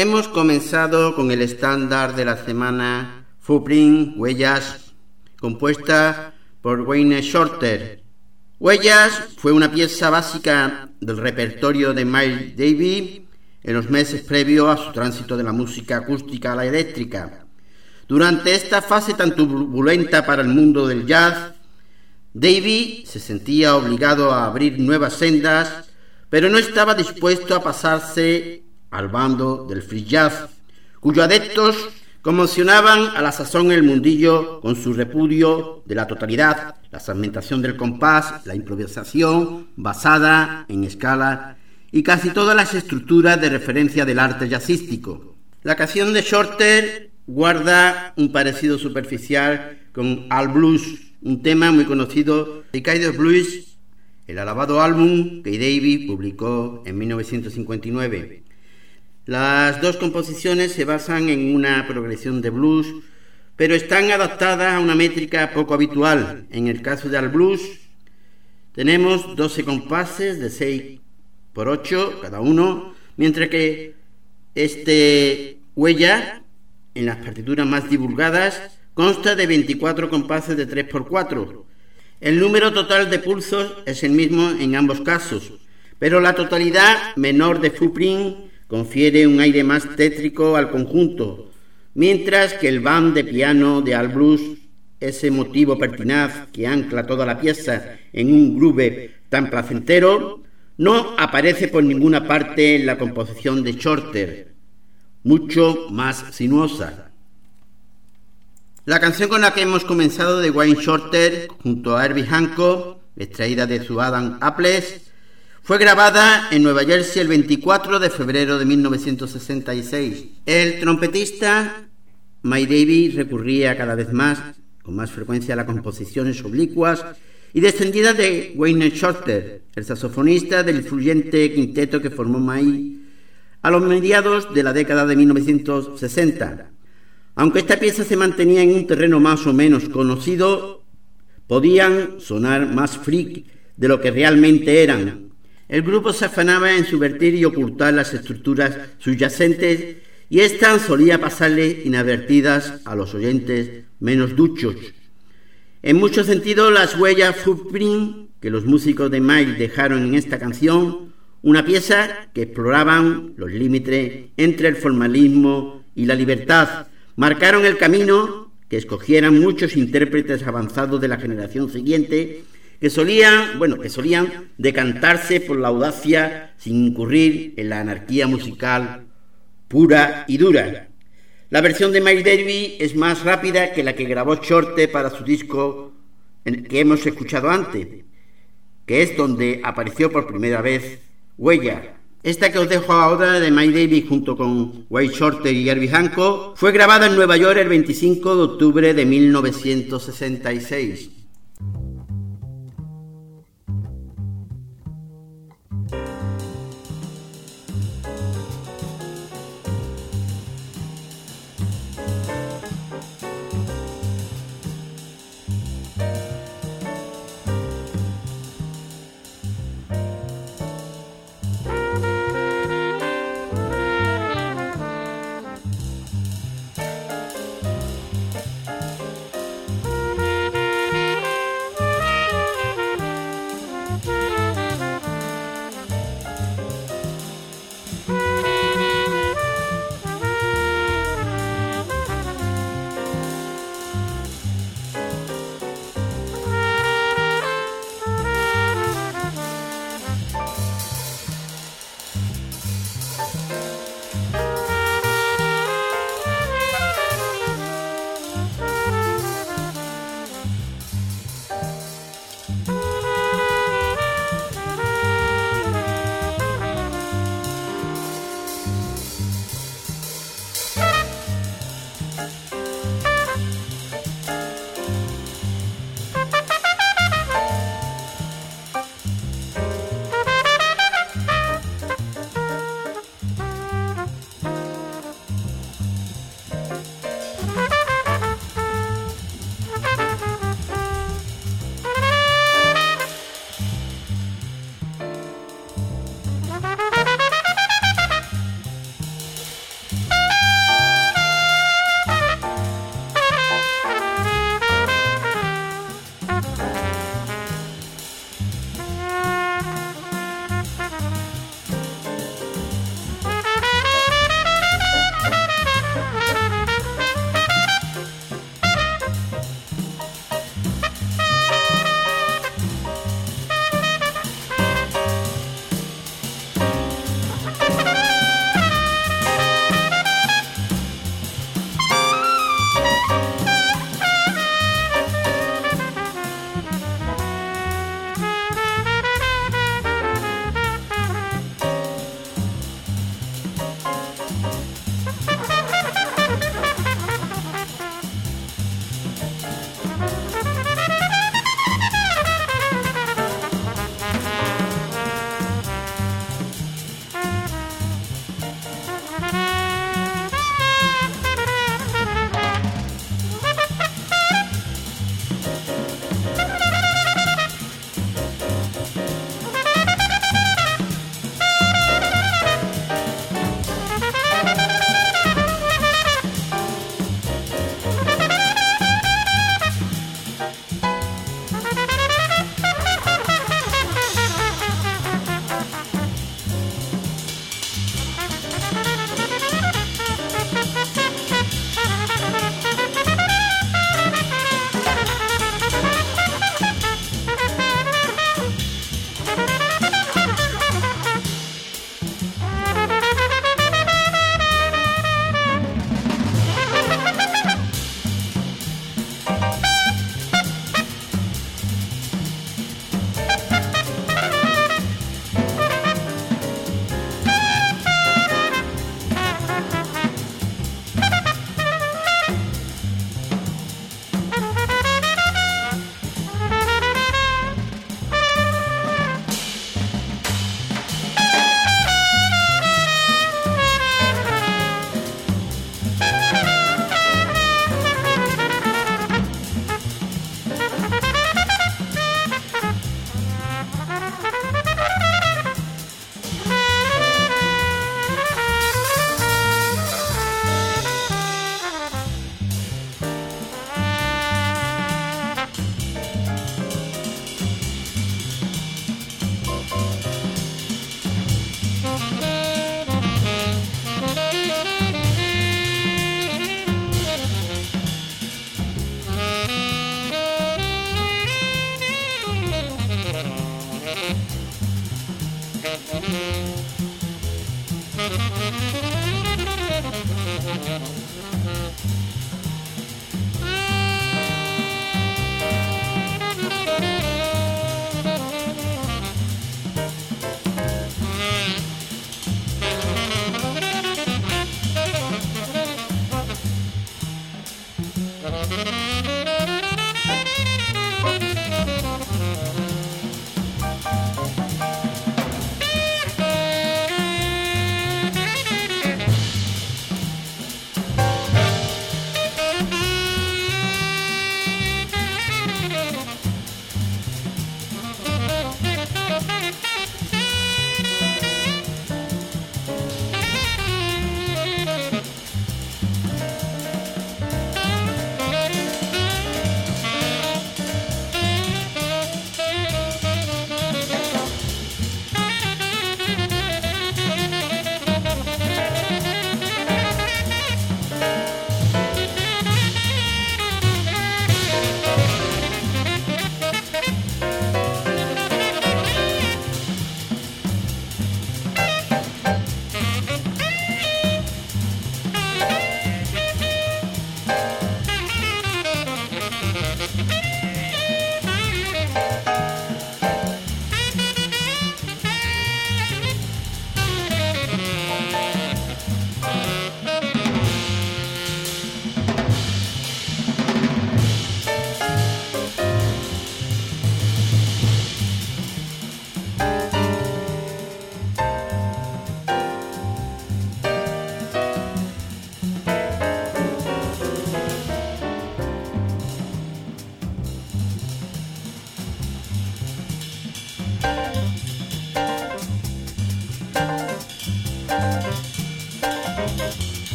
Hemos comenzado con el estándar de la semana Footprint Huellas, compuesta por Wayne Shorter. Huellas fue una pieza básica del repertorio de Miles Davis en los meses previos a su tránsito de la música acústica a la eléctrica. Durante esta fase tan turbulenta para el mundo del jazz, Davy se sentía obligado a abrir nuevas sendas, pero no estaba dispuesto a pasarse al bando del free jazz, cuyos adeptos conmocionaban a la sazón el mundillo con su repudio de la totalidad, la segmentación del compás, la improvisación basada en escala y casi todas las estructuras de referencia del arte jazzístico. La canción de Shorter guarda un parecido superficial con Al Blues, un tema muy conocido de Kaido Blues el alabado álbum que Davis publicó en 1959. Las dos composiciones se basan en una progresión de blues, pero están adaptadas a una métrica poco habitual. En el caso del blues, tenemos 12 compases de 6 por 8 cada uno, mientras que este huella, en las partituras más divulgadas, consta de 24 compases de 3 por 4. El número total de pulsos es el mismo en ambos casos, pero la totalidad menor de Fuprin confiere un aire más tétrico al conjunto, mientras que el band de piano de Al Blues, ese motivo pertinaz que ancla toda la pieza en un groove tan placentero, no aparece por ninguna parte en la composición de Shorter, mucho más sinuosa. La canción con la que hemos comenzado de Wayne Shorter junto a Herbie Hancock, extraída de su Adam Apples, fue grabada en Nueva Jersey el 24 de febrero de 1966. El trompetista Mike Davis recurría cada vez más, con más frecuencia, a las composiciones oblicuas y descendidas de Wayne Shorter, el saxofonista del influyente quinteto que formó Mike a los mediados de la década de 1960. Aunque esta pieza se mantenía en un terreno más o menos conocido, podían sonar más freak de lo que realmente eran, el grupo se afanaba en subvertir y ocultar las estructuras subyacentes y éstas solía pasarle inadvertidas a los oyentes menos duchos. En muchos sentidos, las huellas footprint que los músicos de Miles dejaron en esta canción, una pieza que exploraban los límites entre el formalismo y la libertad, marcaron el camino que escogieran muchos intérpretes avanzados de la generación siguiente que solían, bueno, que solían decantarse por la audacia sin incurrir en la anarquía musical pura y dura. La versión de Mike Davis es más rápida que la que grabó Shorte para su disco que hemos escuchado antes, que es donde apareció por primera vez Huella. Esta que os dejo ahora de Mike Davis junto con White Shorter y Herbie Hancock fue grabada en Nueva York el 25 de octubre de 1966.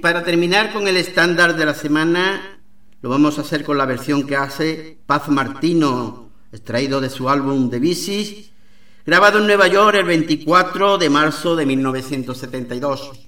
Y para terminar con el estándar de la semana, lo vamos a hacer con la versión que hace Paz Martino, extraído de su álbum The Bicis, grabado en Nueva York el 24 de marzo de 1972.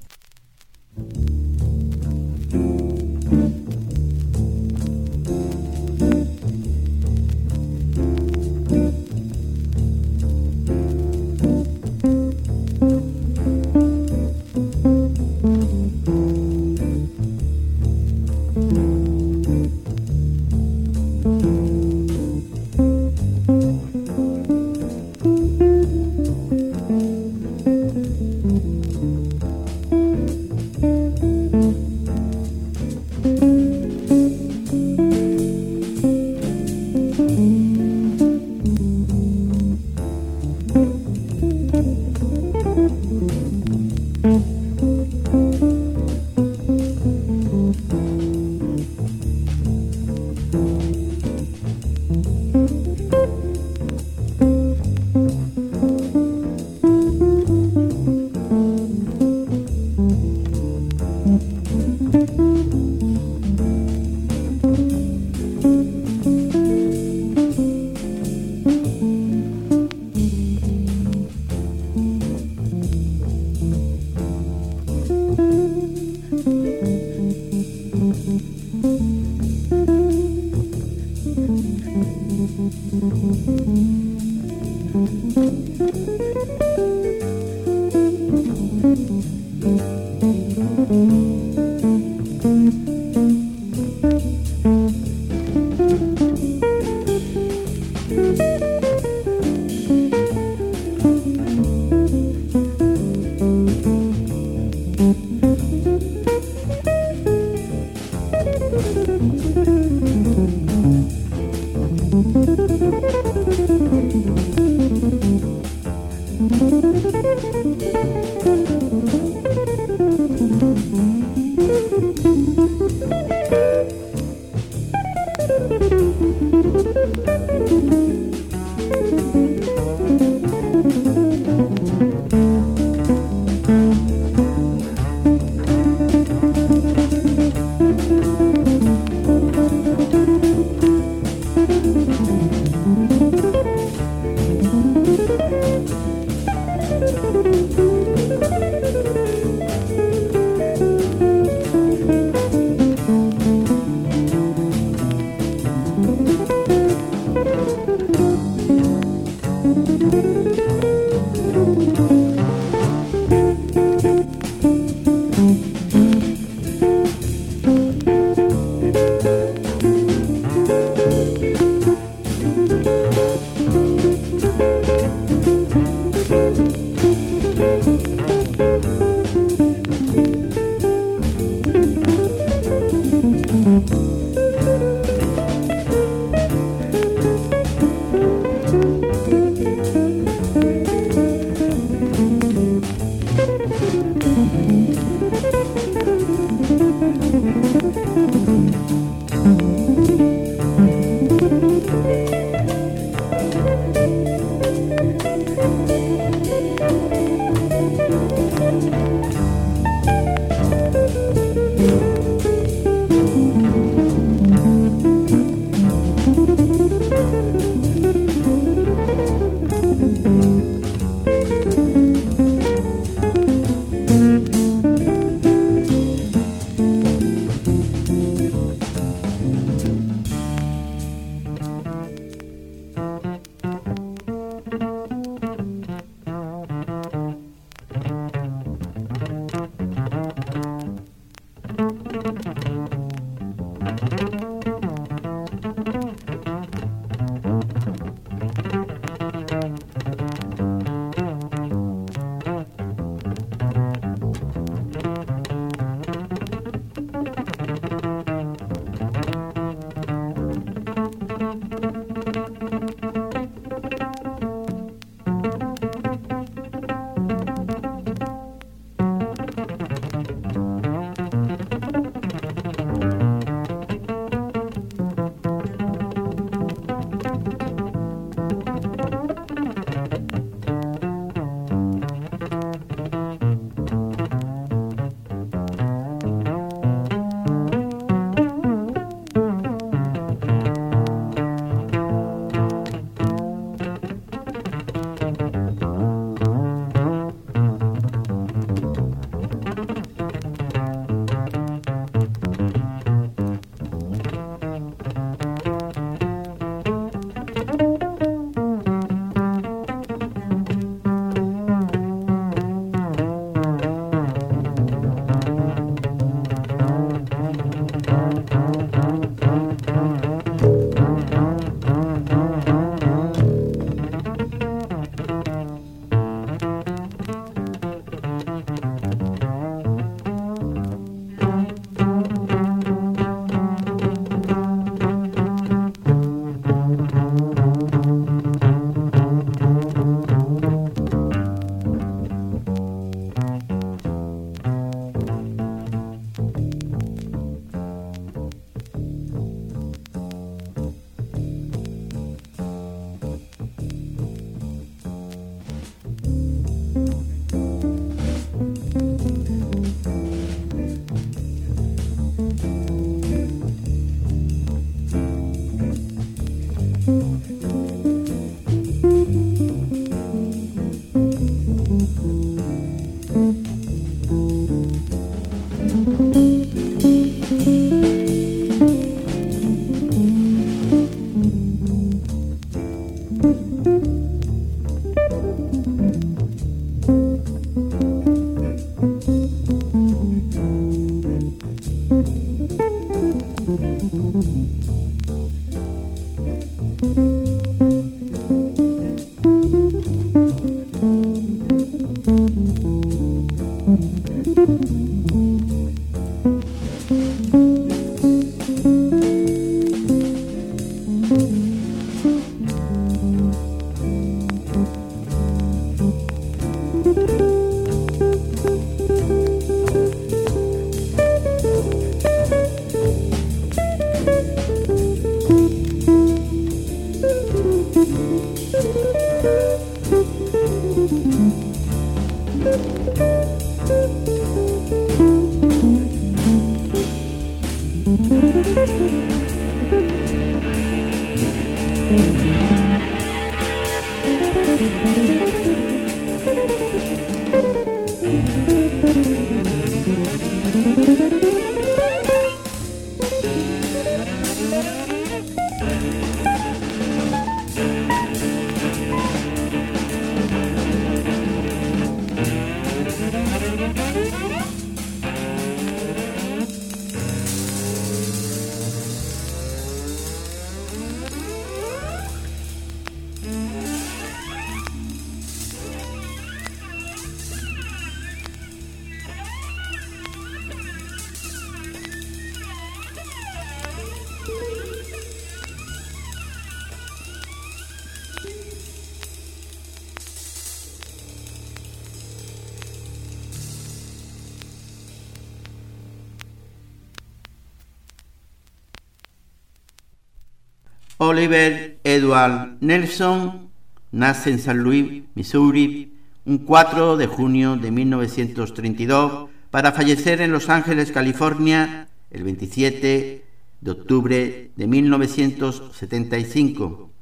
Oliver Edward Nelson nace en San Luis, Missouri, un 4 de junio de 1932 para fallecer en Los Ángeles, California, el 27 de octubre de 1975.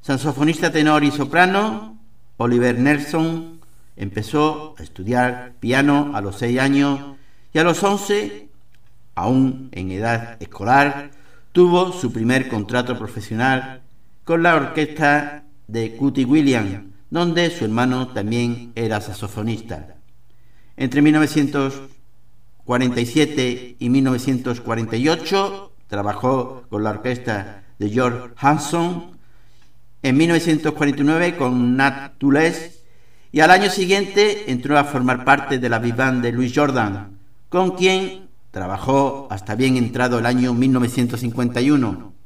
Saxofonista tenor y soprano, Oliver Nelson empezó a estudiar piano a los 6 años y a los 11, aún en edad escolar, tuvo su primer contrato profesional con la orquesta de Cootie Williams, donde su hermano también era saxofonista. Entre 1947 y 1948 trabajó con la orquesta de George Hanson, en 1949 con Nat Toules y al año siguiente entró a formar parte de la Vivan de Louis Jordan, con quien Trabajó hasta bien entrado el año 1951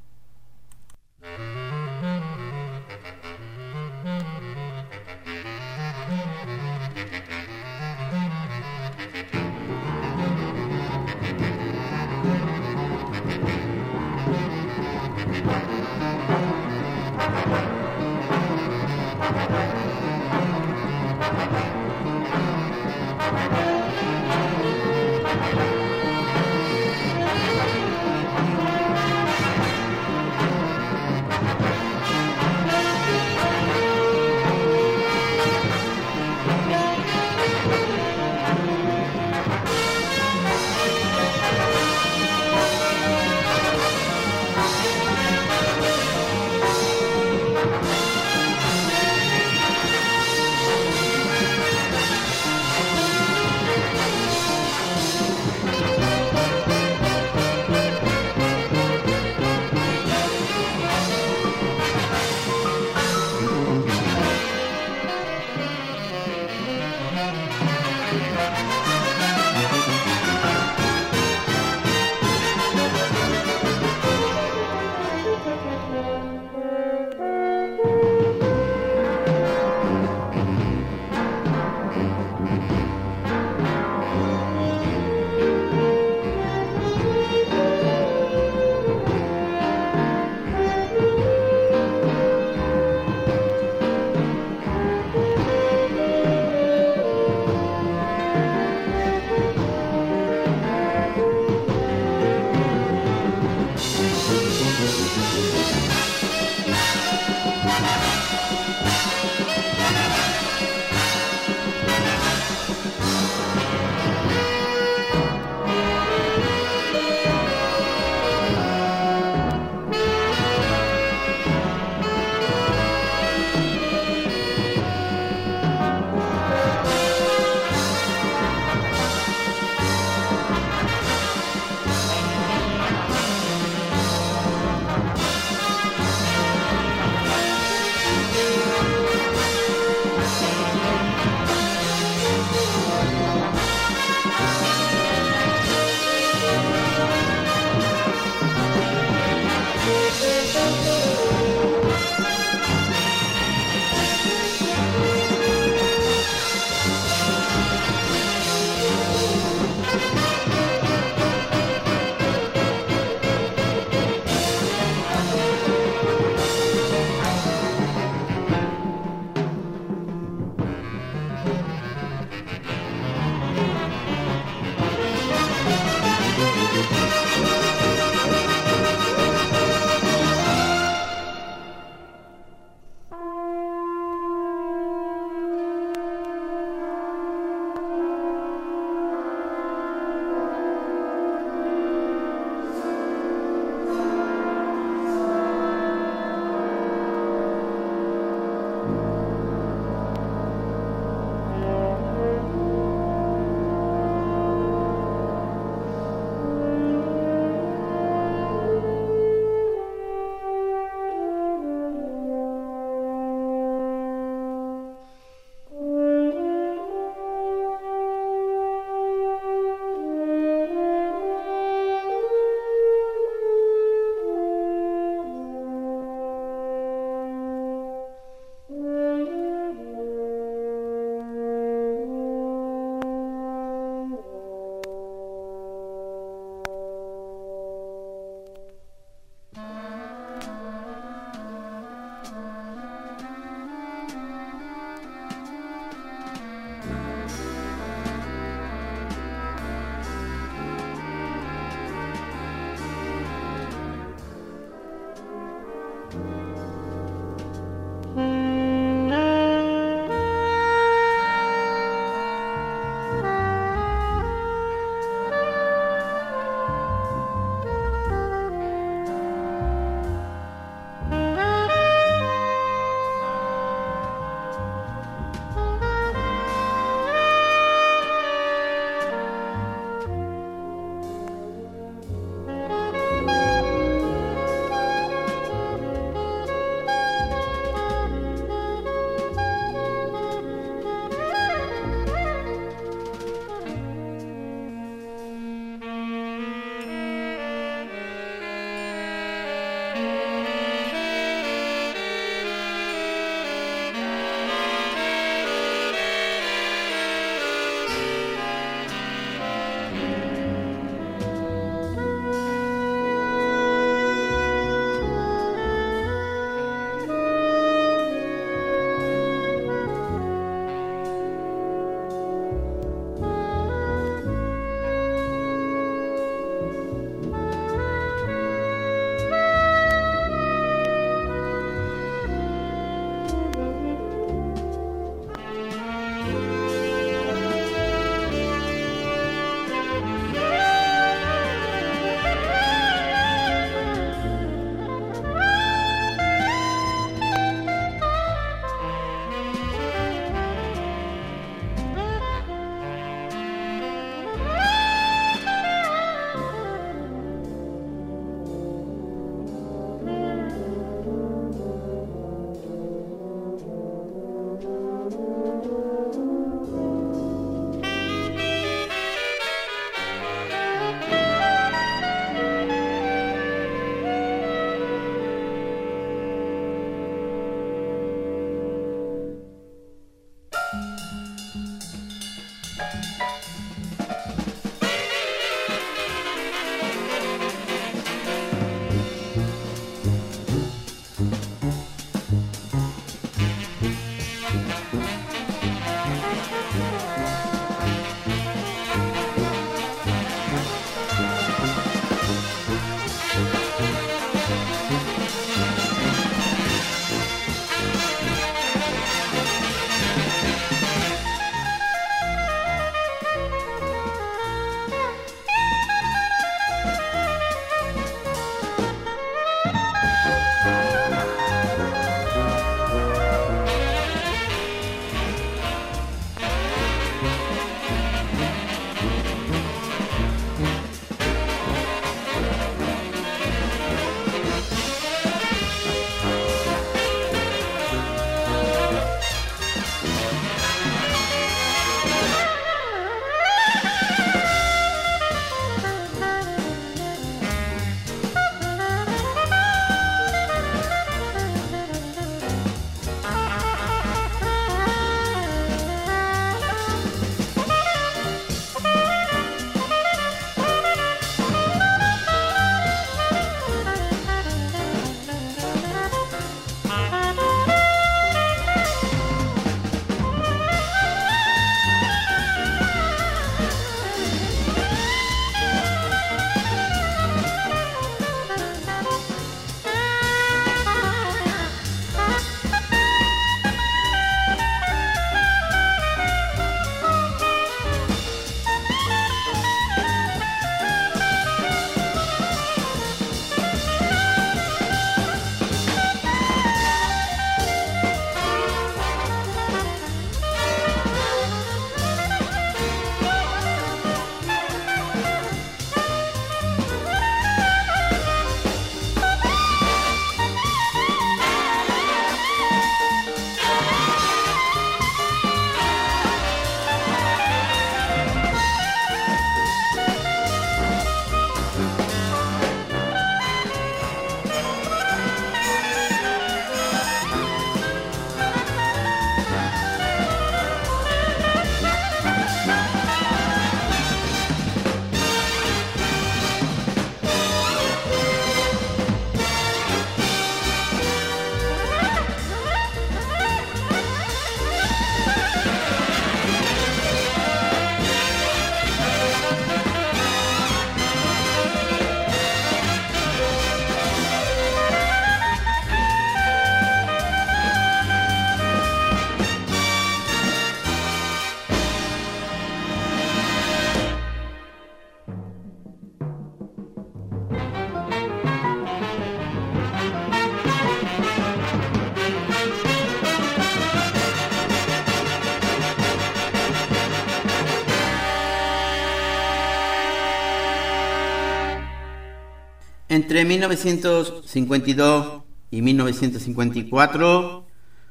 Entre 1952 y 1954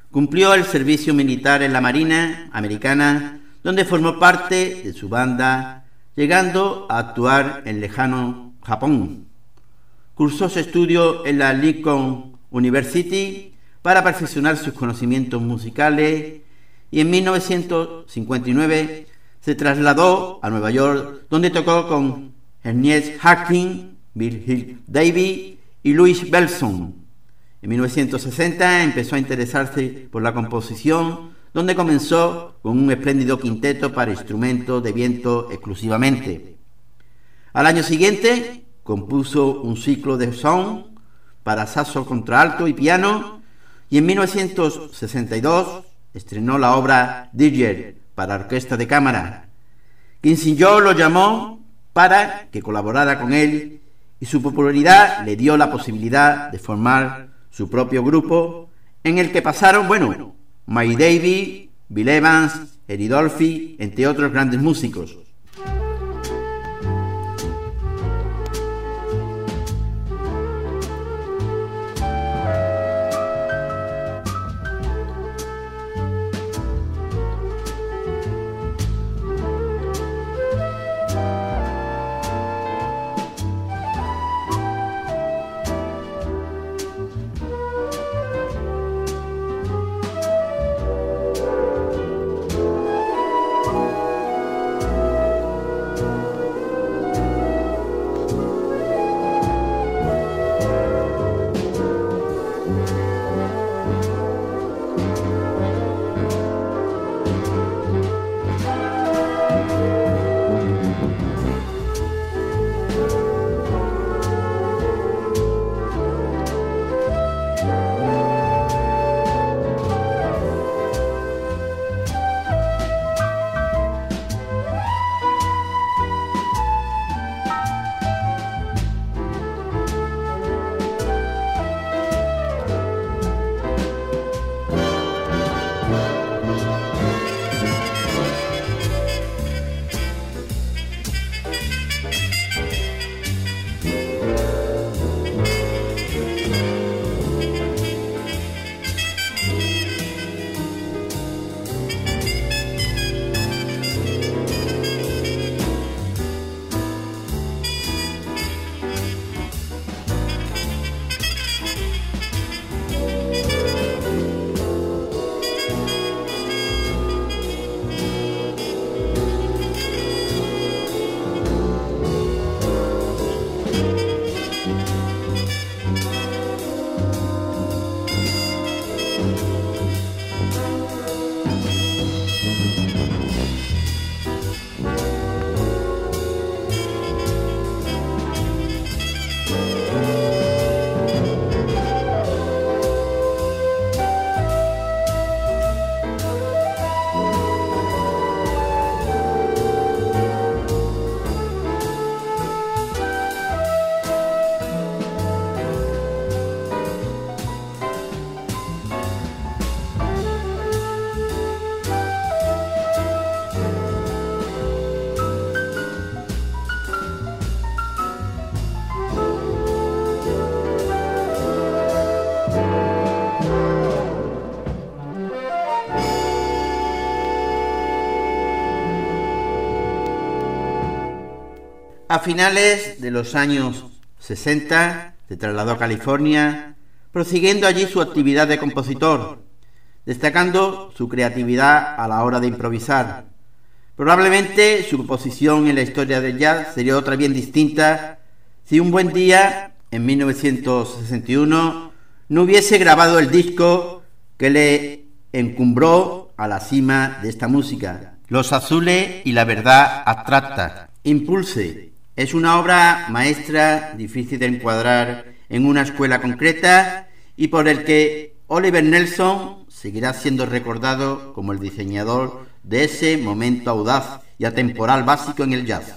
cumplió el servicio militar en la Marina americana, donde formó parte de su banda, llegando a actuar en lejano Japón. Cursó su estudio en la Lincoln University para perfeccionar sus conocimientos musicales y en 1959 se trasladó a Nueva York, donde tocó con Ernest Hacking, Hill Davy y Louis Belson. En 1960 empezó a interesarse por la composición, donde comenzó con un espléndido quinteto para instrumentos de viento exclusivamente. Al año siguiente compuso un ciclo de son para saxo contralto y piano y en 1962 estrenó la obra Digger para orquesta de cámara. Kissinger lo llamó para que colaborara con él y su popularidad le dio la posibilidad de formar su propio grupo en el que pasaron, bueno, Mike Davy, Bill Evans, Eddie Dolphy, entre otros grandes músicos. A finales de los años 60 se trasladó a California, prosiguiendo allí su actividad de compositor, destacando su creatividad a la hora de improvisar. Probablemente su posición en la historia del jazz sería otra bien distinta si un buen día, en 1961, no hubiese grabado el disco que le encumbró a la cima de esta música, Los Azules y la Verdad Abstracta. Impulse, es una obra maestra difícil de encuadrar en una escuela concreta y por el que Oliver Nelson seguirá siendo recordado como el diseñador de ese momento audaz y atemporal básico en el jazz.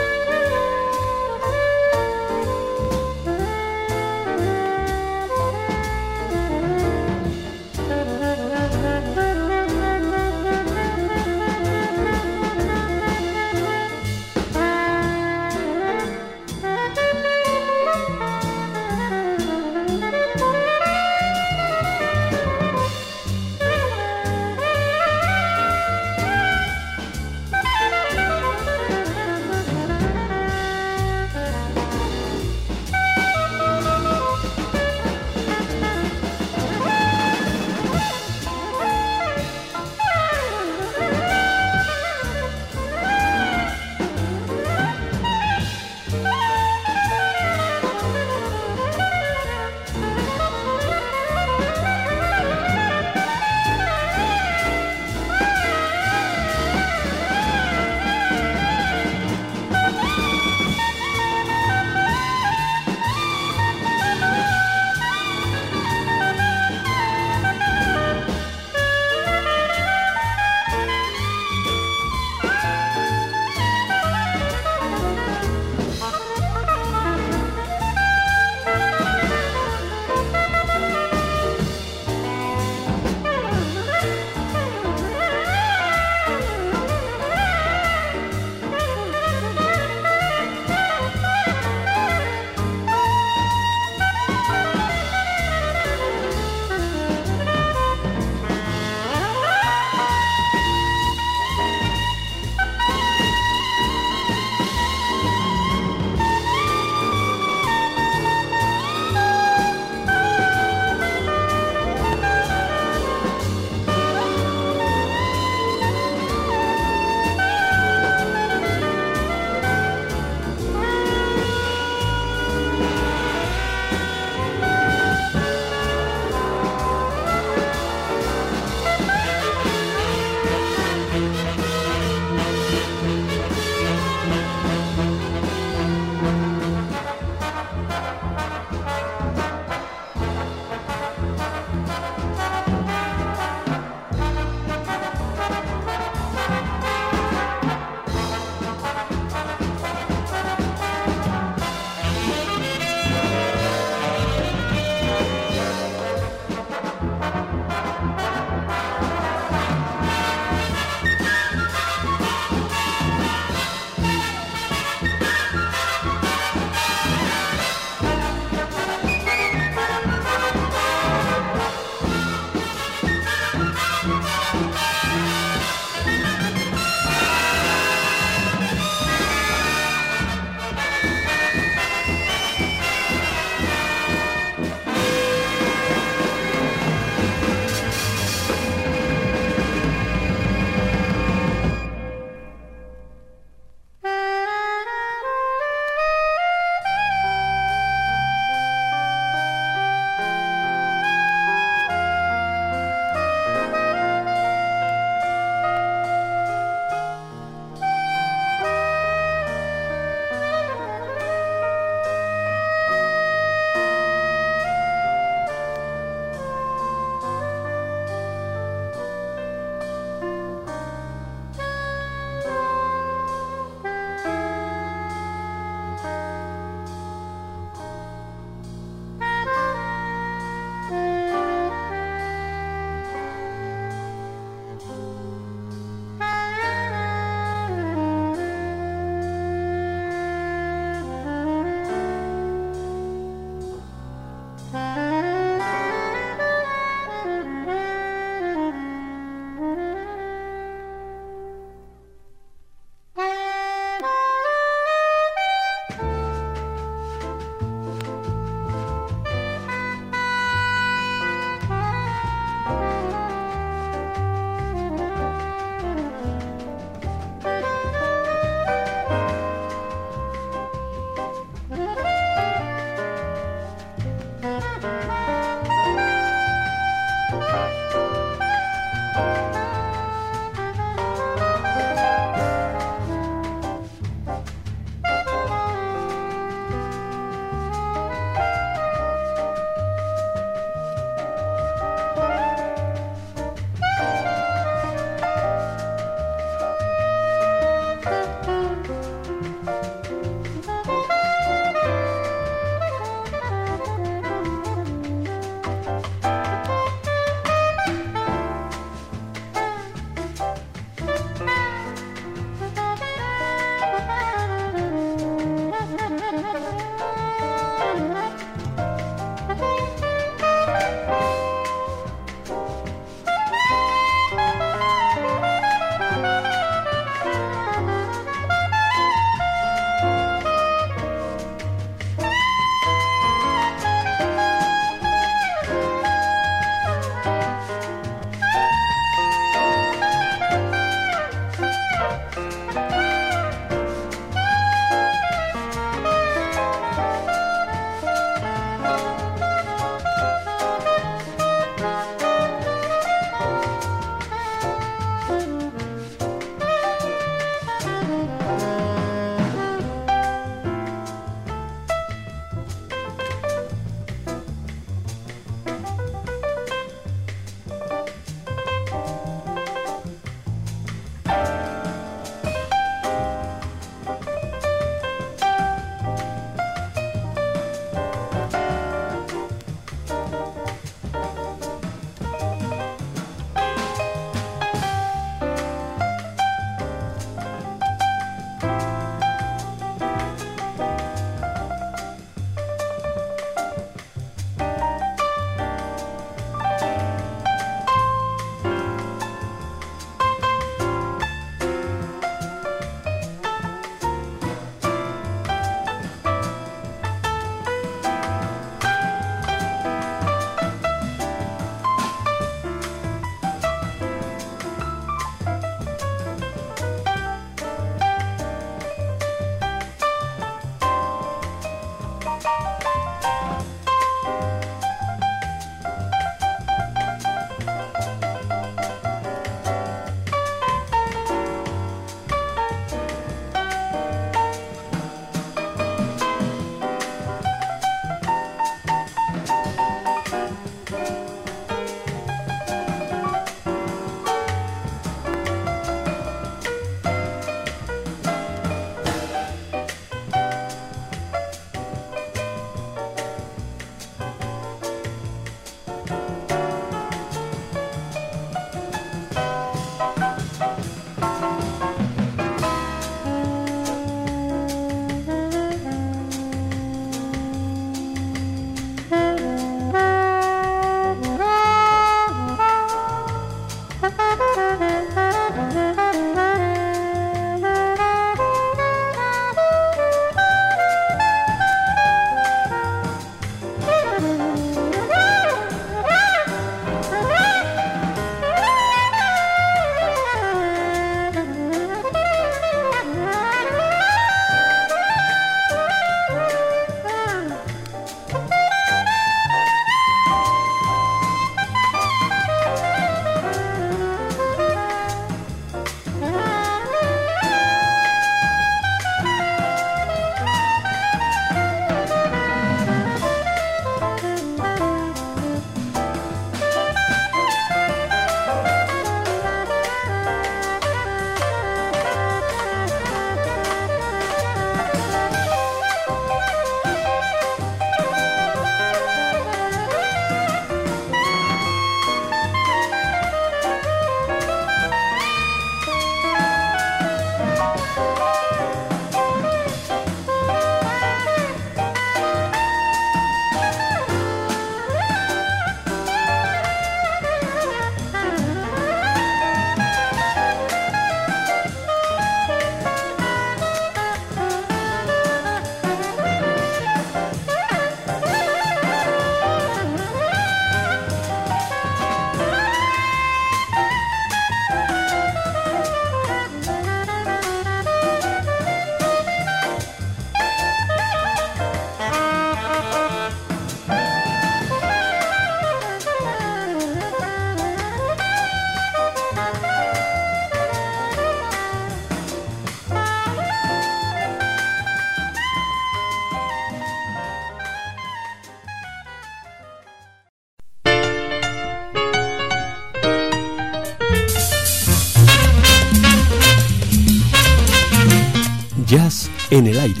En el aire.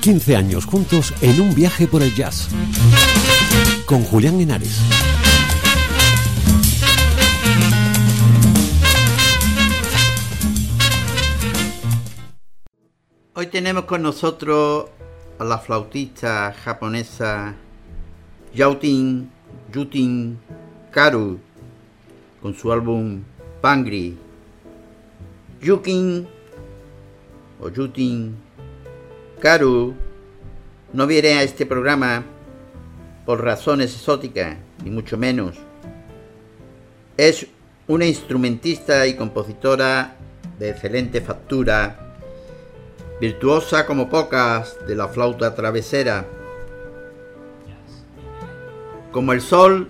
15 años juntos en un viaje por el jazz. Con Julián Henares. Hoy tenemos con nosotros a la flautista japonesa Yautin Yutin Karu con su álbum Pangri. Yukin Yutin Karu no viene a este programa por razones exóticas, ni mucho menos. Es una instrumentista y compositora de excelente factura, virtuosa como pocas de la flauta travesera. Como el sol,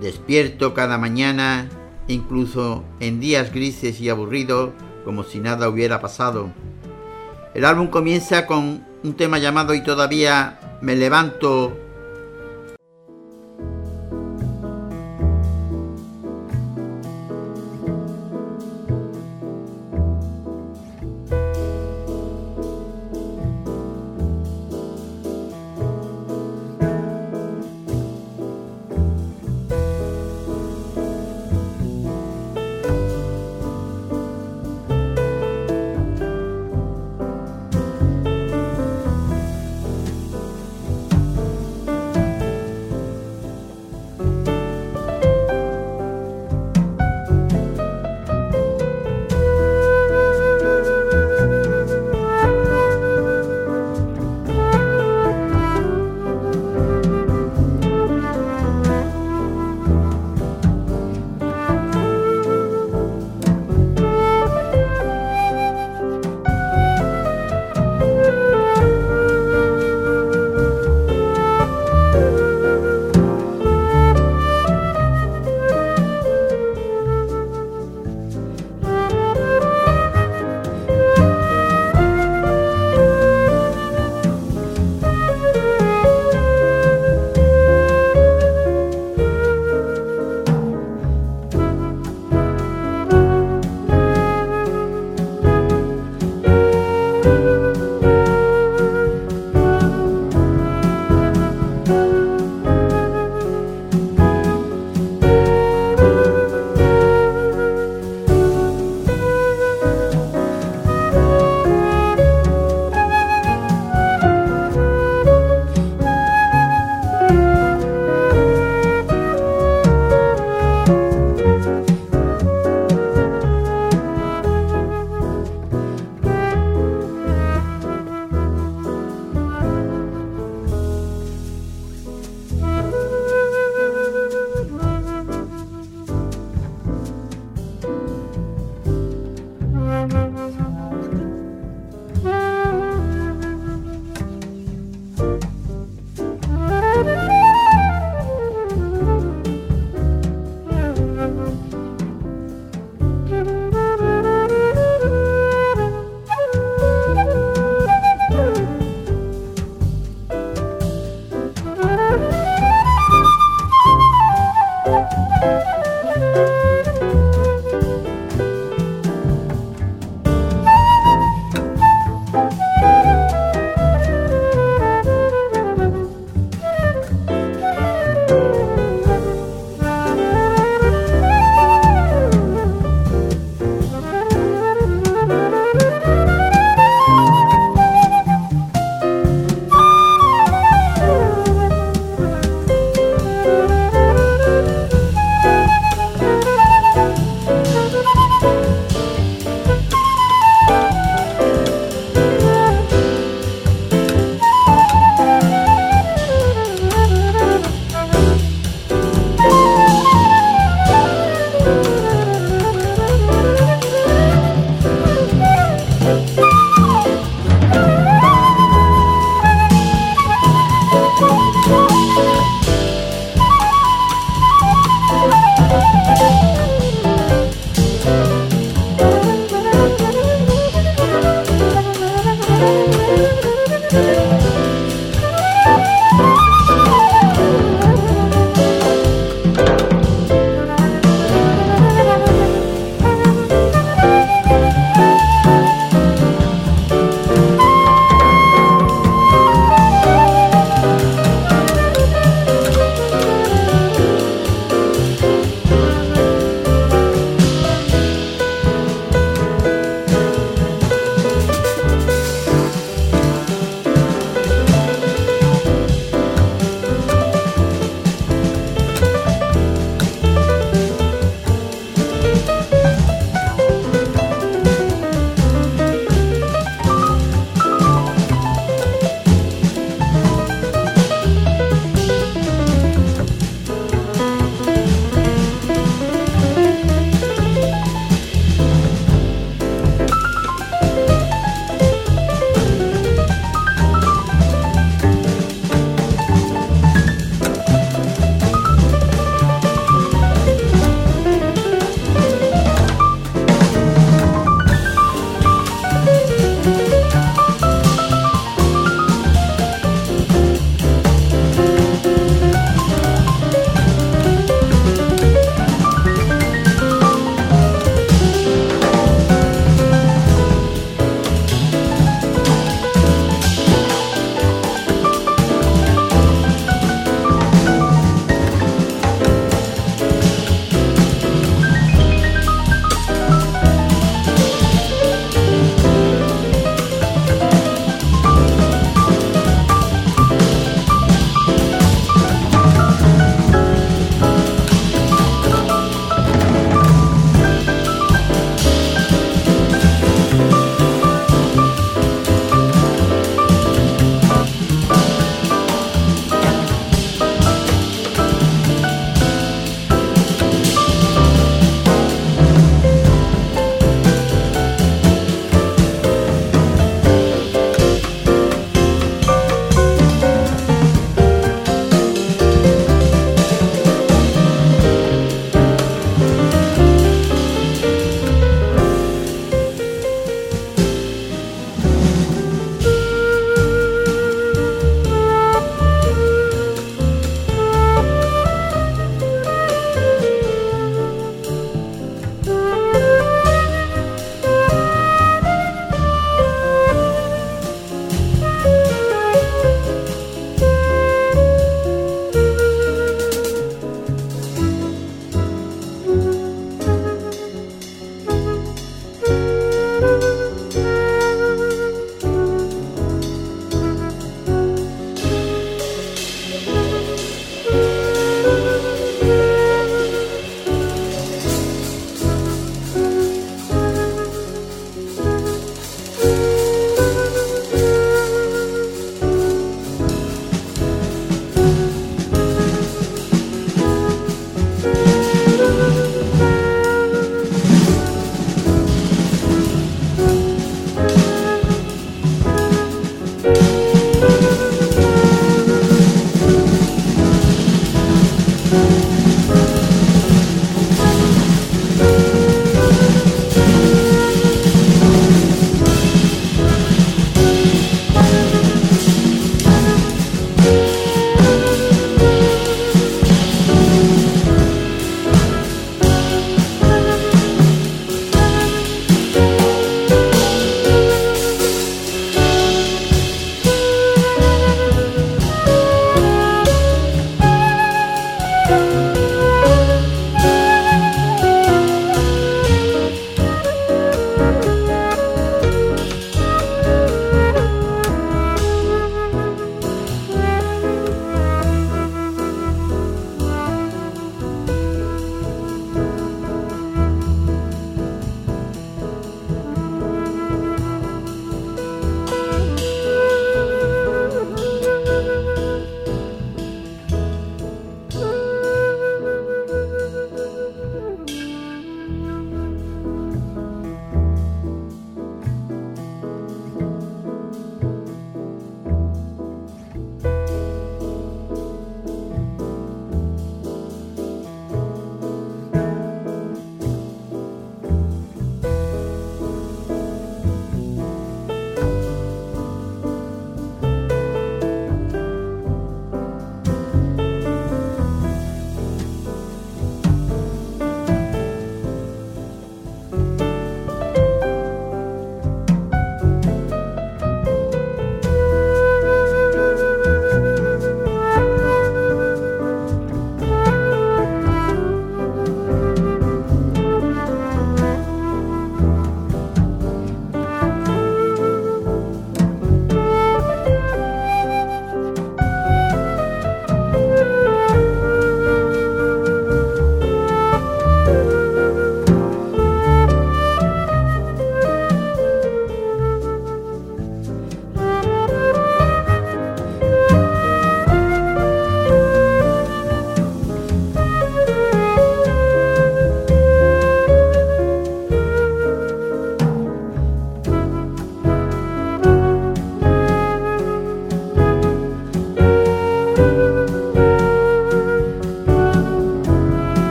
despierto cada mañana, incluso en días grises y aburridos, como si nada hubiera pasado. El álbum comienza con un tema llamado Y todavía me levanto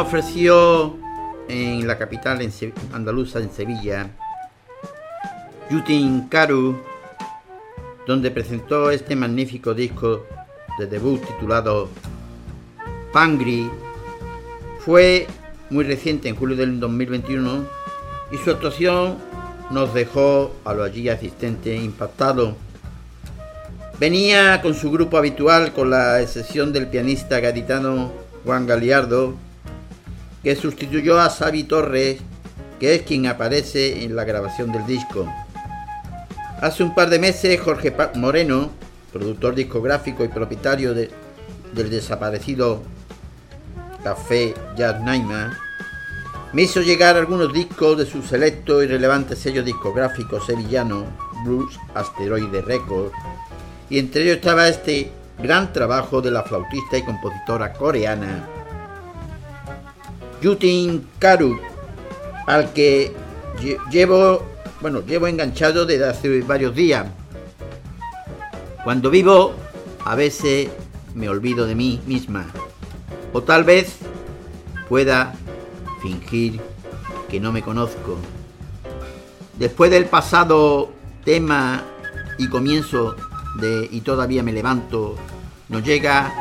ofreció en la capital andaluza, en Sevilla, Yutin Karu, donde presentó este magnífico disco de debut titulado Pangri, fue muy reciente, en julio del 2021, y su actuación nos dejó a los allí asistentes impactados. Venía con su grupo habitual, con la excepción del pianista gaditano Juan Galiardo, que sustituyó a Xavi Torres, que es quien aparece en la grabación del disco. Hace un par de meses Jorge Moreno, productor discográfico y propietario del desaparecido Café Jazz Naima, me hizo llegar algunos discos de su selecto y relevante sello discográfico sevillano, Blues Asteroide Records, y entre ellos estaba este gran trabajo de la flautista y compositora coreana Yutin Karu, al que llevo, bueno, llevo enganchado desde hace varios días. Cuando vivo, a veces me olvido de mí misma. O tal vez pueda fingir que no me conozco. Después del pasado tema y comienzo de Y todavía me levanto, nos llega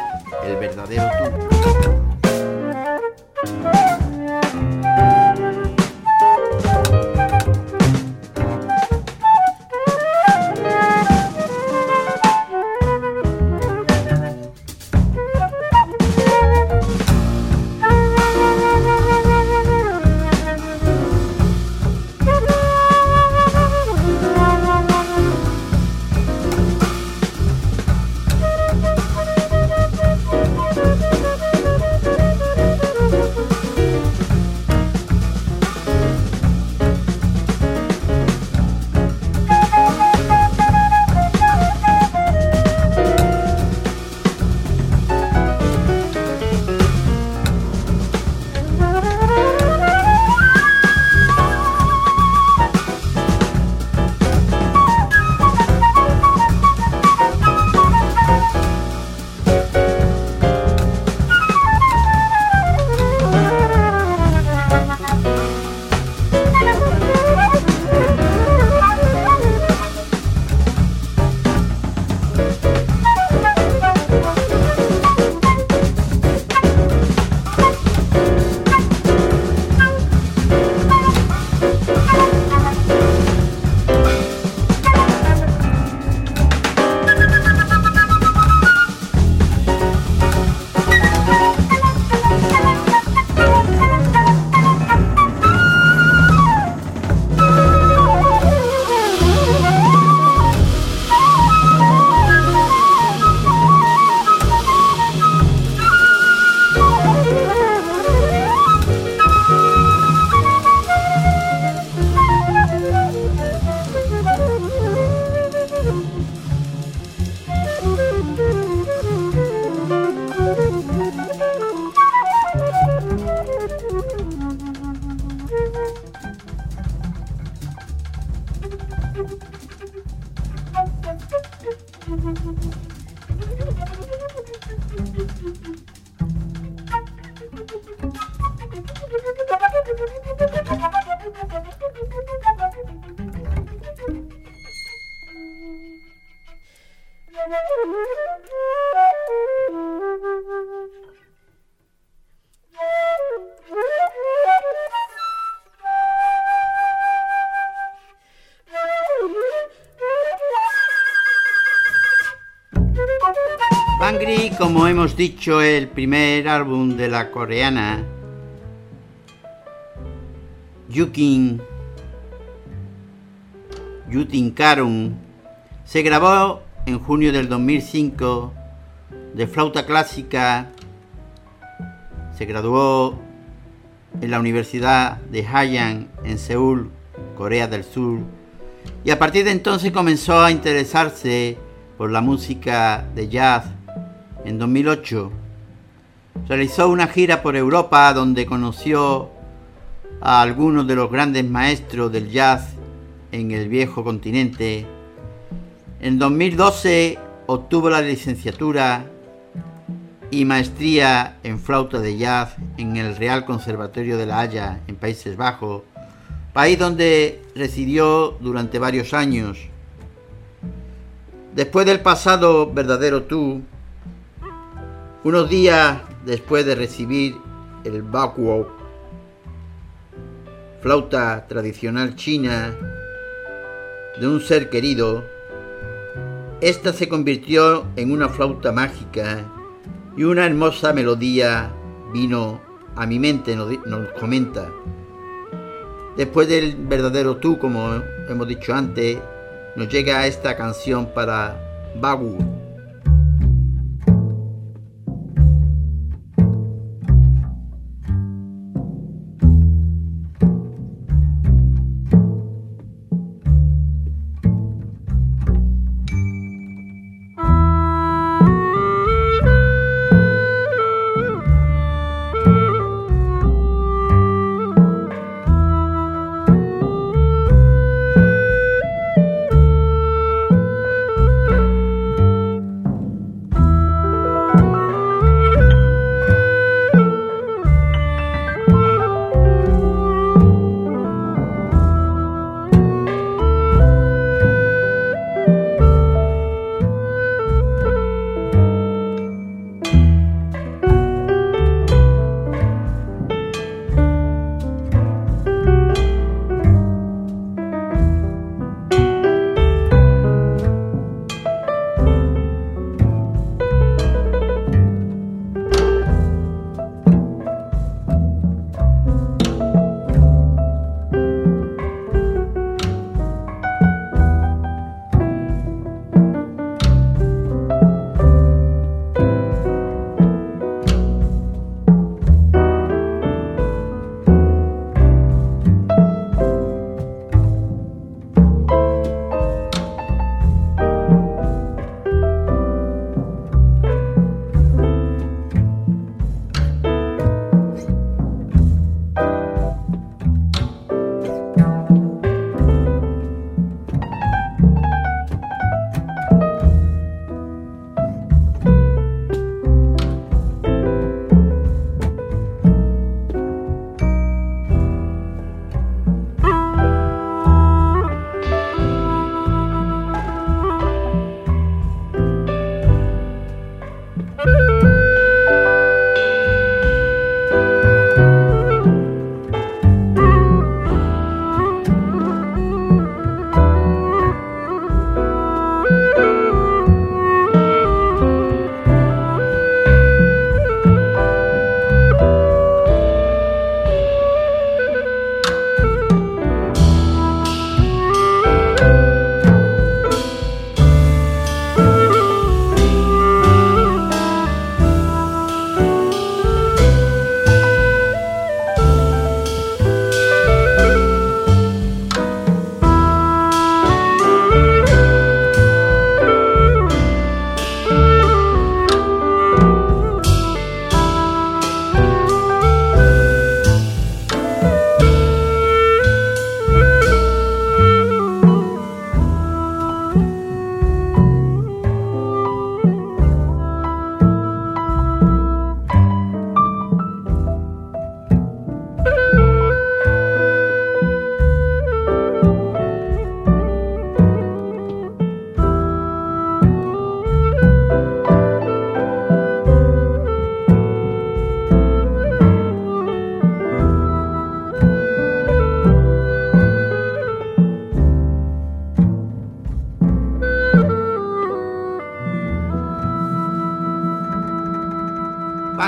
el verdadero tú. Hemos dicho el primer álbum de la coreana Yukin Yutin Karun se grabó en junio del 2005 de flauta clásica. Se graduó en la Universidad de Hayan en Seúl, Corea del Sur, y a partir de entonces comenzó a interesarse por la música de jazz. En 2008 realizó una gira por Europa donde conoció a algunos de los grandes maestros del jazz en el viejo continente. En 2012 obtuvo la licenciatura y maestría en flauta de jazz en el Real Conservatorio de La Haya, en Países Bajos, país donde residió durante varios años. Después del pasado verdadero tú, unos días después de recibir el bakuo, flauta tradicional china de un ser querido, esta se convirtió en una flauta mágica y una hermosa melodía vino a mi mente, nos, comenta. Después del verdadero tú, como hemos dicho antes, nos llega esta canción para Bagu.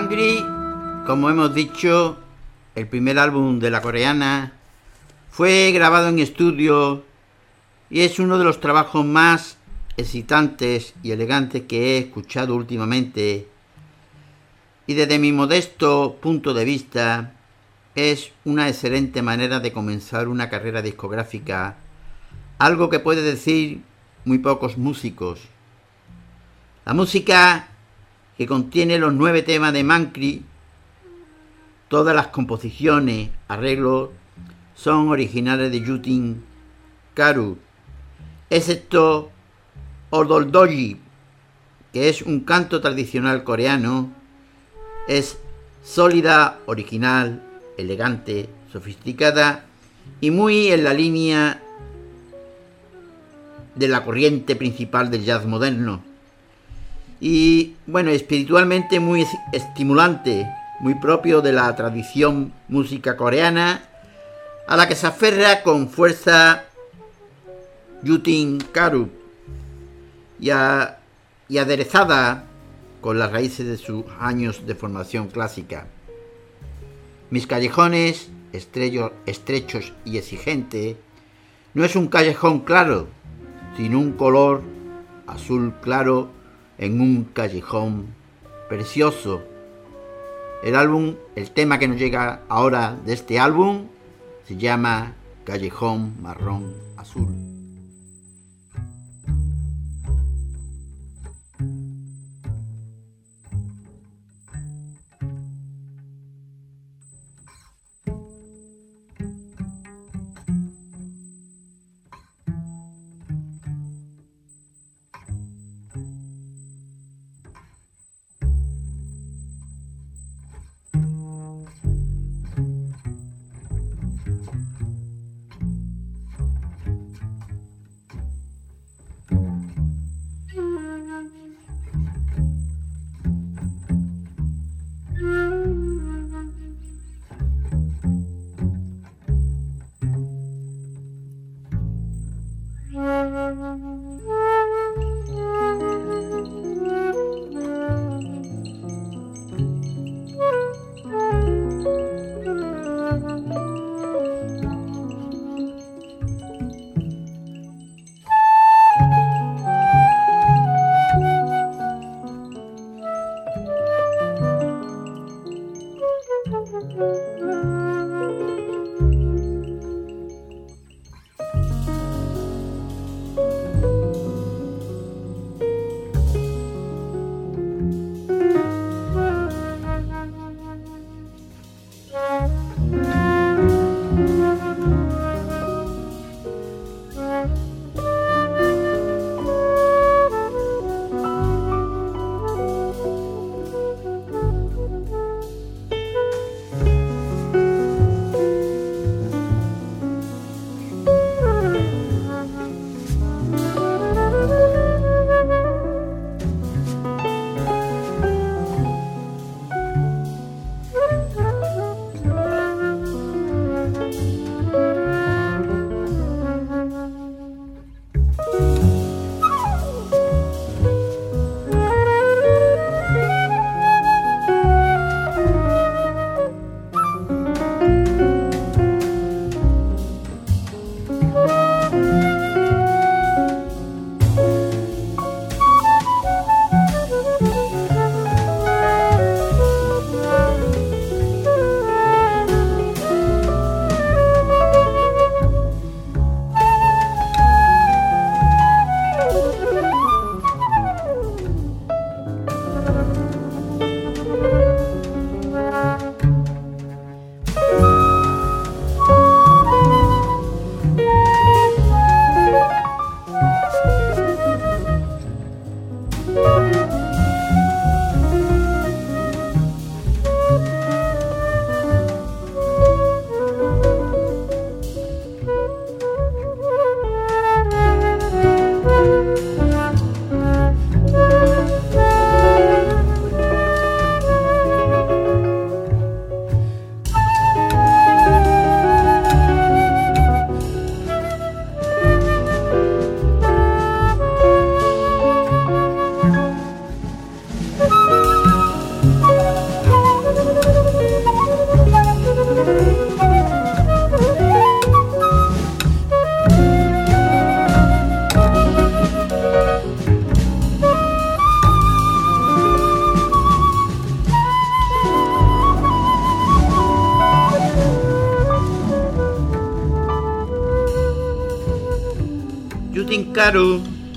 Bangri, como hemos dicho, el primer álbum de la coreana, fue grabado en estudio y es uno de los trabajos más excitantes y elegantes que he escuchado últimamente. Y desde mi modesto punto de vista, es una excelente manera de comenzar una carrera discográfica, algo que puede decir muy pocos músicos. La música que contiene los nueve temas de Mancri, todas las composiciones, arreglos, son originales de Yutin Karu, excepto Odoldoji, que es un canto tradicional coreano, es sólida, original, elegante, sofisticada y muy en la línea de la corriente principal del jazz moderno. Y bueno, espiritualmente muy estimulante, muy propio de la tradición música coreana, a la que se aferra con fuerza Yutin Karu y, y aderezada con las raíces de sus años de formación clásica. Mis callejones, estrechos y exigente, no es un callejón claro, sino un color azul claro en un callejón precioso. El álbum, el tema que nos llega ahora de este álbum, se llama Callejón Marrón Azul.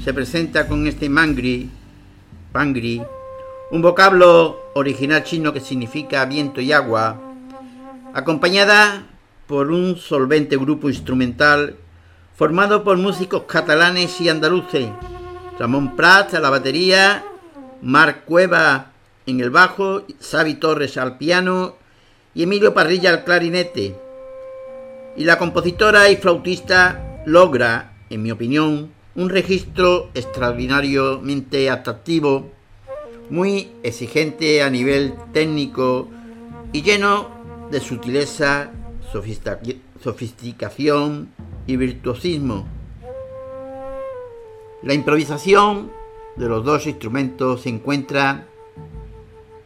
Se presenta con este mangri, un vocablo original chino que significa viento y agua, acompañada por un solvente grupo instrumental formado por músicos catalanes y andaluces, Ramón Prats a la batería, Marc Cueva en el bajo, Xavi Torres al piano y Emilio Parrilla al clarinete. Y la compositora y flautista logra, en mi opinión, un registro extraordinariamente atractivo, muy exigente a nivel técnico y lleno de sutileza, sofisticación y virtuosismo. La improvisación de los dos instrumentos se encuentra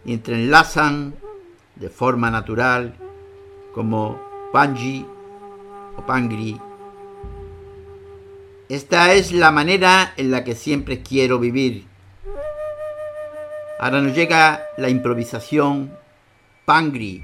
y entrelazan de forma natural como Panji o Pangri. Esta es la manera en la que siempre quiero vivir. Ahora nos llega la improvisación Pangri.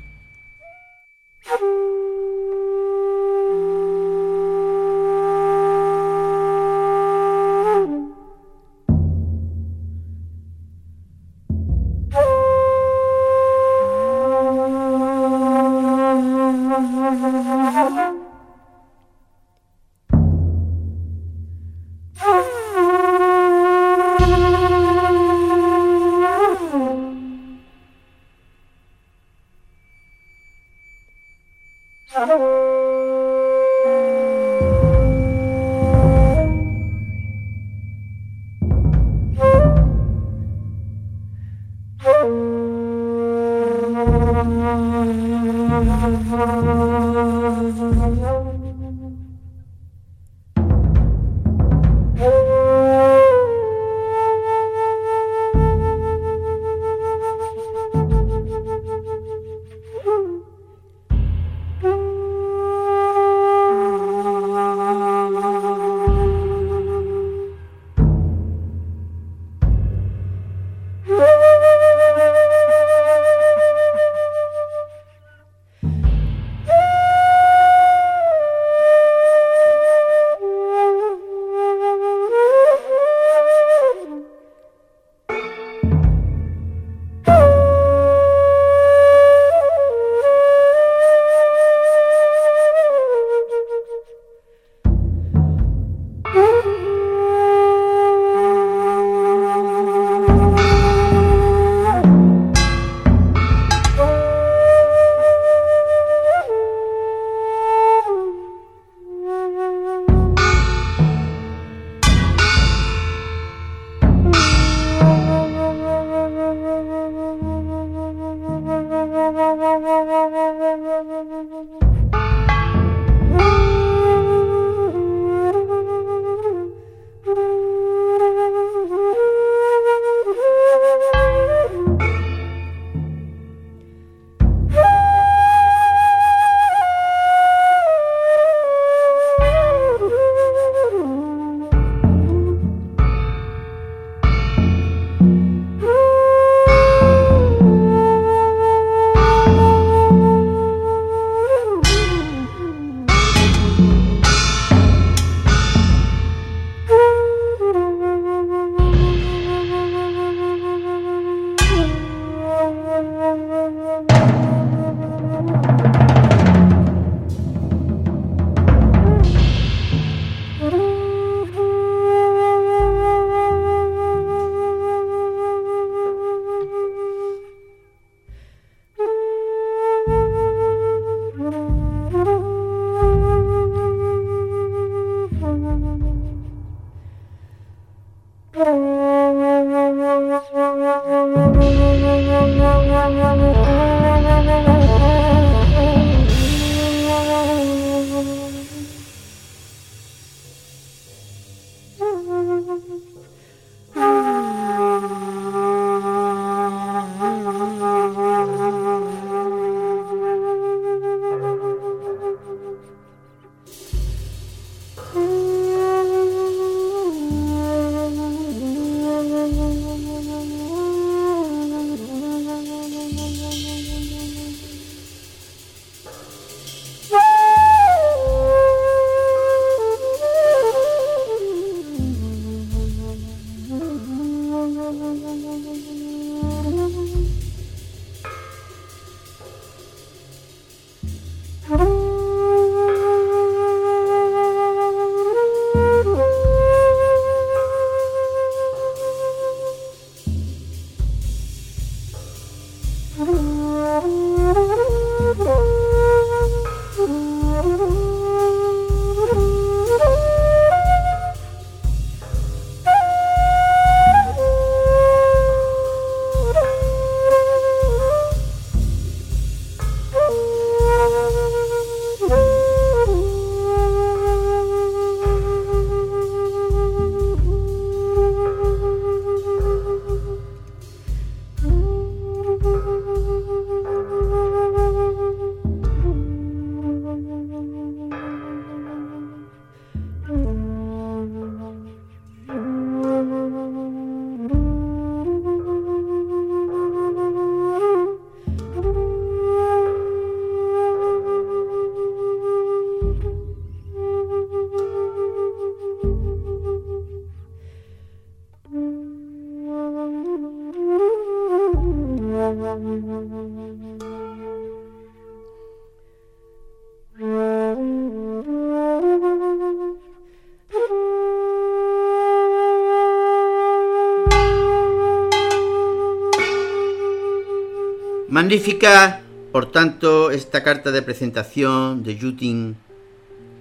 Magnífica, por tanto, esta carta de presentación de Yutin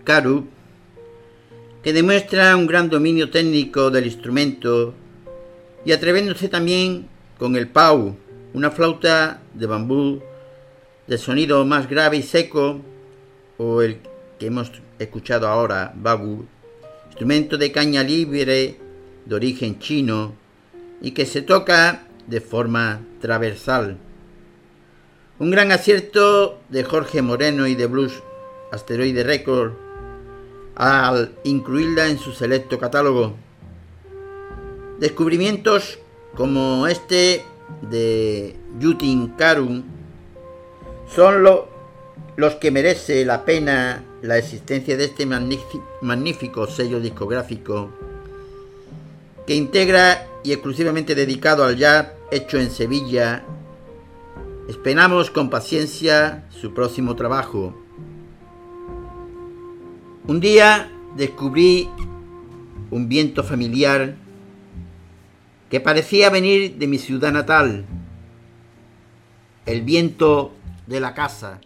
Karu, que demuestra un gran dominio técnico del instrumento y atreviéndose también con el pau, una flauta de bambú de sonido más grave y seco, o el que hemos escuchado ahora, bagu, instrumento de caña libre de origen chino y que se toca de forma transversal. Un gran acierto de Jorge Moreno y de Blues Asteroide Record al incluirla en su selecto catálogo. Descubrimientos como este de Yutin Karun son los que merece la pena la existencia de este magnífico sello discográfico que integra y exclusivamente dedicado al jazz hecho en Sevilla Esperamos con paciencia su próximo trabajo. Un día descubrí un viento familiar que parecía venir de mi ciudad natal, el viento de la casa.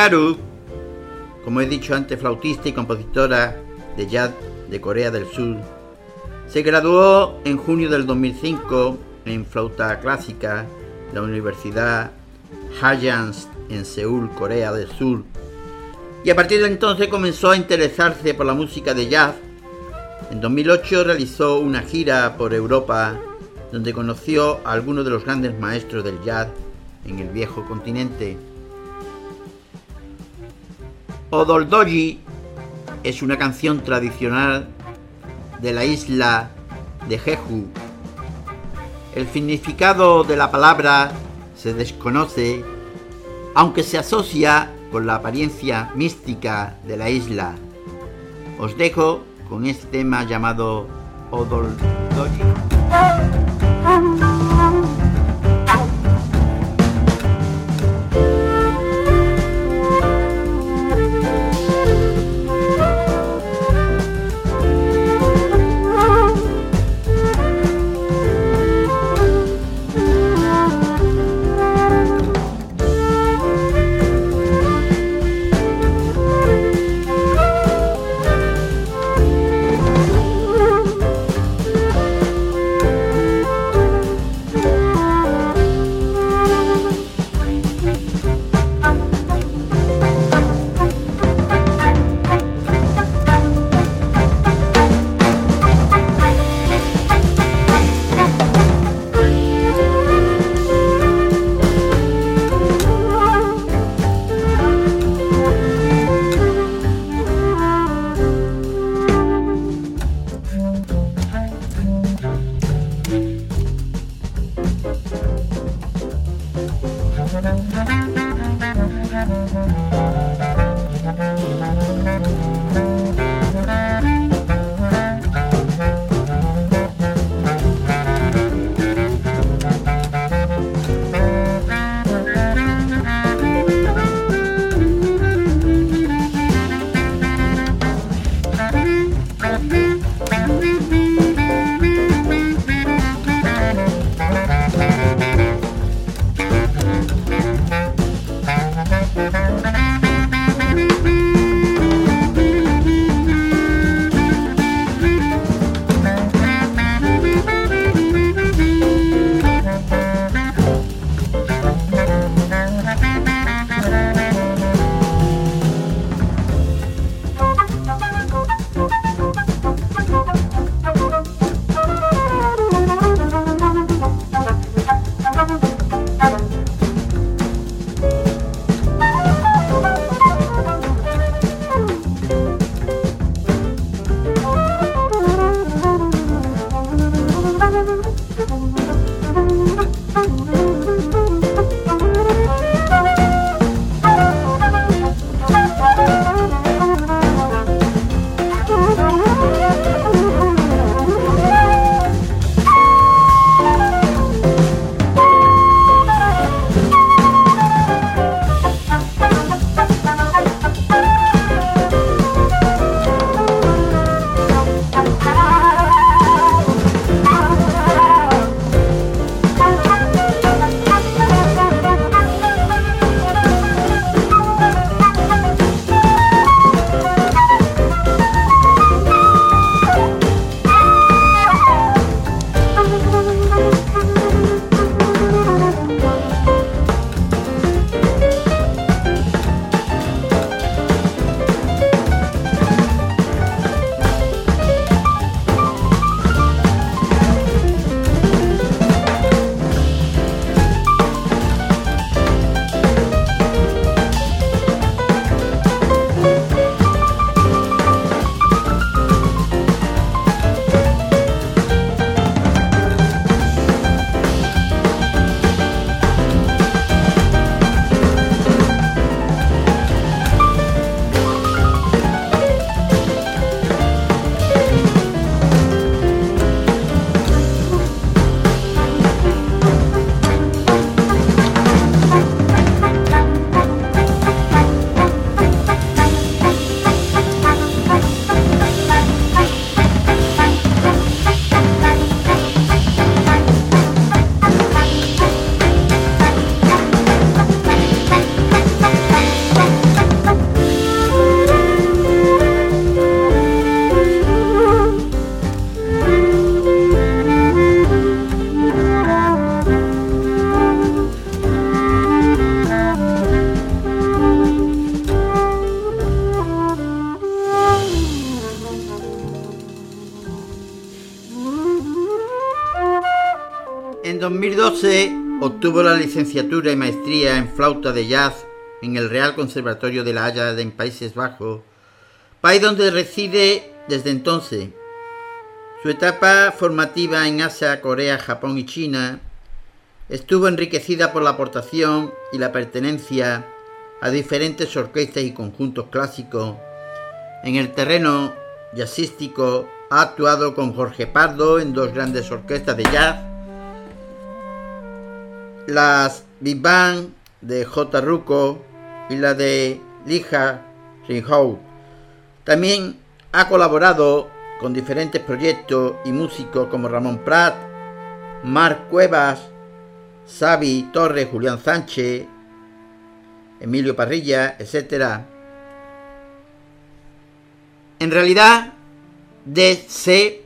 Karu, como he dicho antes, flautista y compositora de jazz de Corea del Sur, se graduó en junio del 2005 en flauta clásica de la Universidad Hajans en Seúl, Corea del Sur, y a partir de entonces comenzó a interesarse por la música de jazz. En 2008 realizó una gira por Europa donde conoció a algunos de los grandes maestros del jazz en el viejo continente. Odoldoji es una canción tradicional de la isla de Jeju. El significado de la palabra se desconoce, aunque se asocia con la apariencia mística de la isla. Os dejo con este tema llamado Odoldoji. 2012 obtuvo la licenciatura y maestría en flauta de jazz en el Real Conservatorio de La Haya en Países Bajos, país donde reside desde entonces. Su etapa formativa en Asia, Corea, Japón y China estuvo enriquecida por la aportación y la pertenencia a diferentes orquestas y conjuntos clásicos. En el terreno jazzístico ha actuado con Jorge Pardo en dos grandes orquestas de jazz, las Big Bang de J. Ruco y la de Lija Ringhou. También ha colaborado con diferentes proyectos y músicos como Ramón Prat, Marc Cuevas, Xavi Torres, Julián Sánchez, Emilio Parrilla, etc. En realidad, DC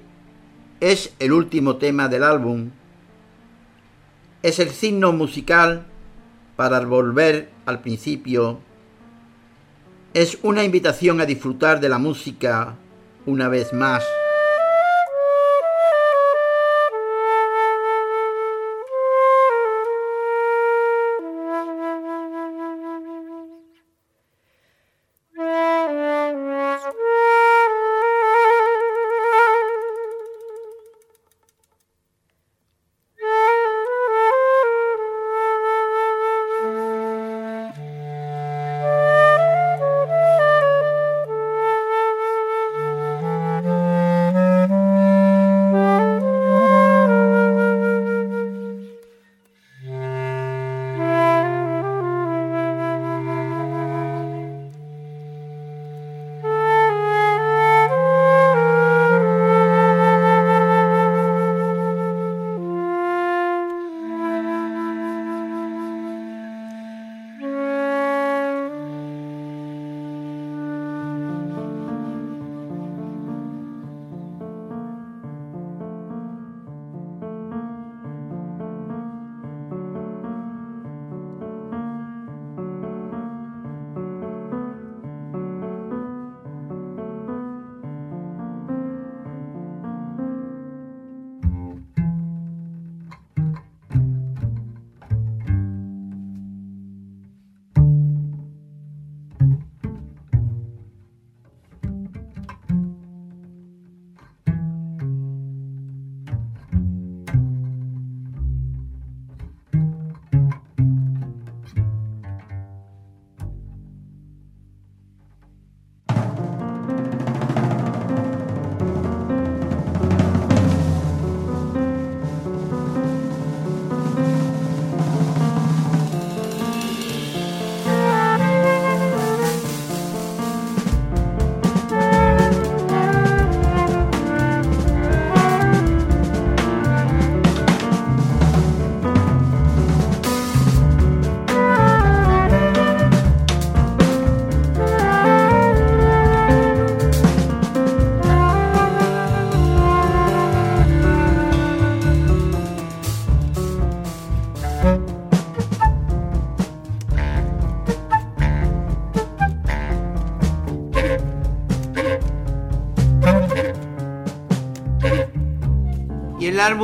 es el último tema del álbum. Es el signo musical para volver al principio. Es una invitación a disfrutar de la música una vez más.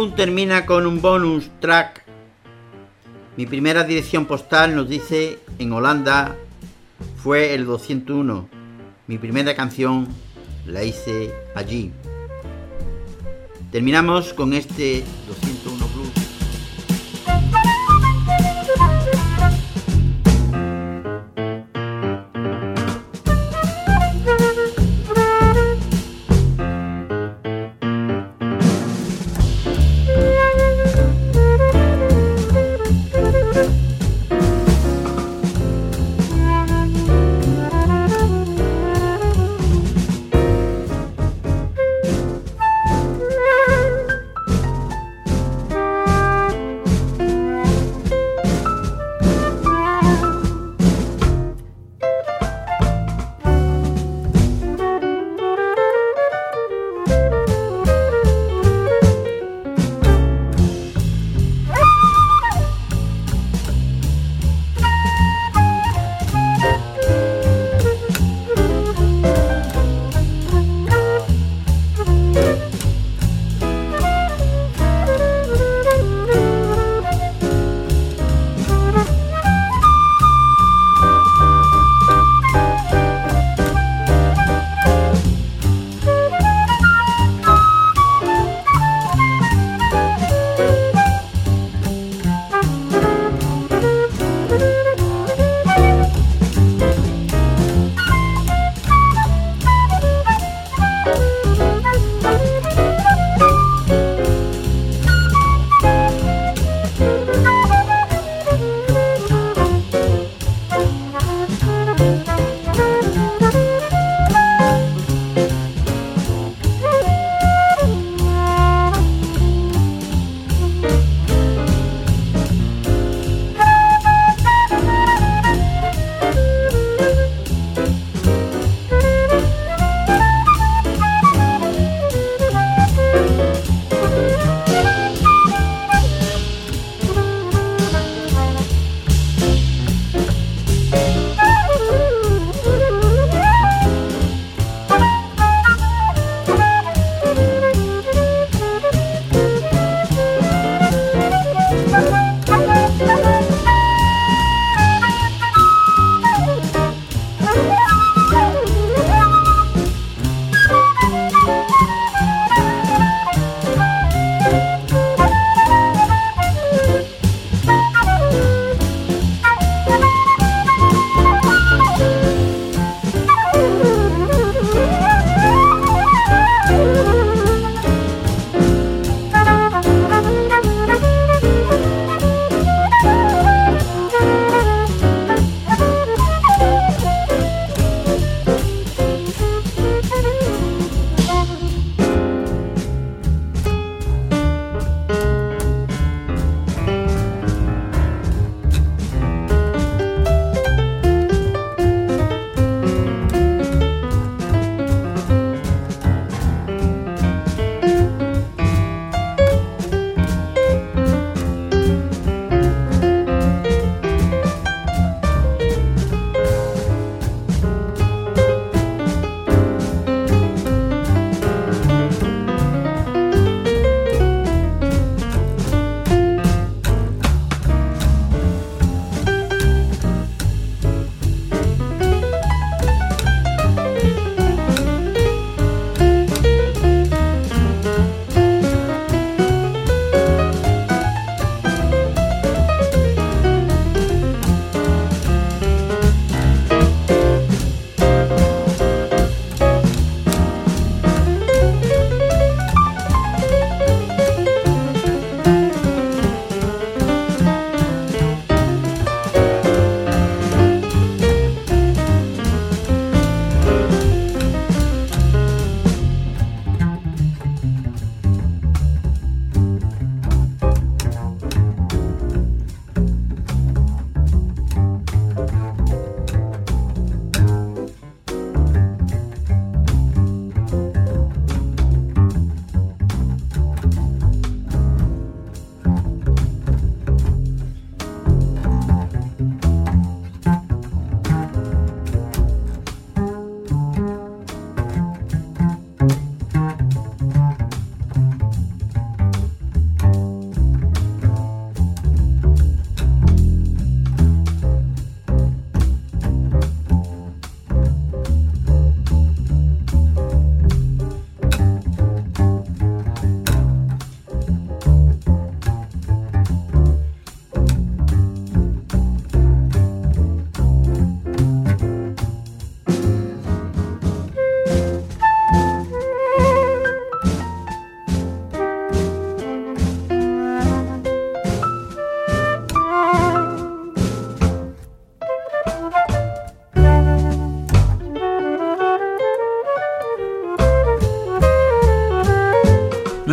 Termina con un bonus track. Mi primera dirección postal nos dice en Holanda fue el 201. Mi primera canción la hice allí. Terminamos con este 201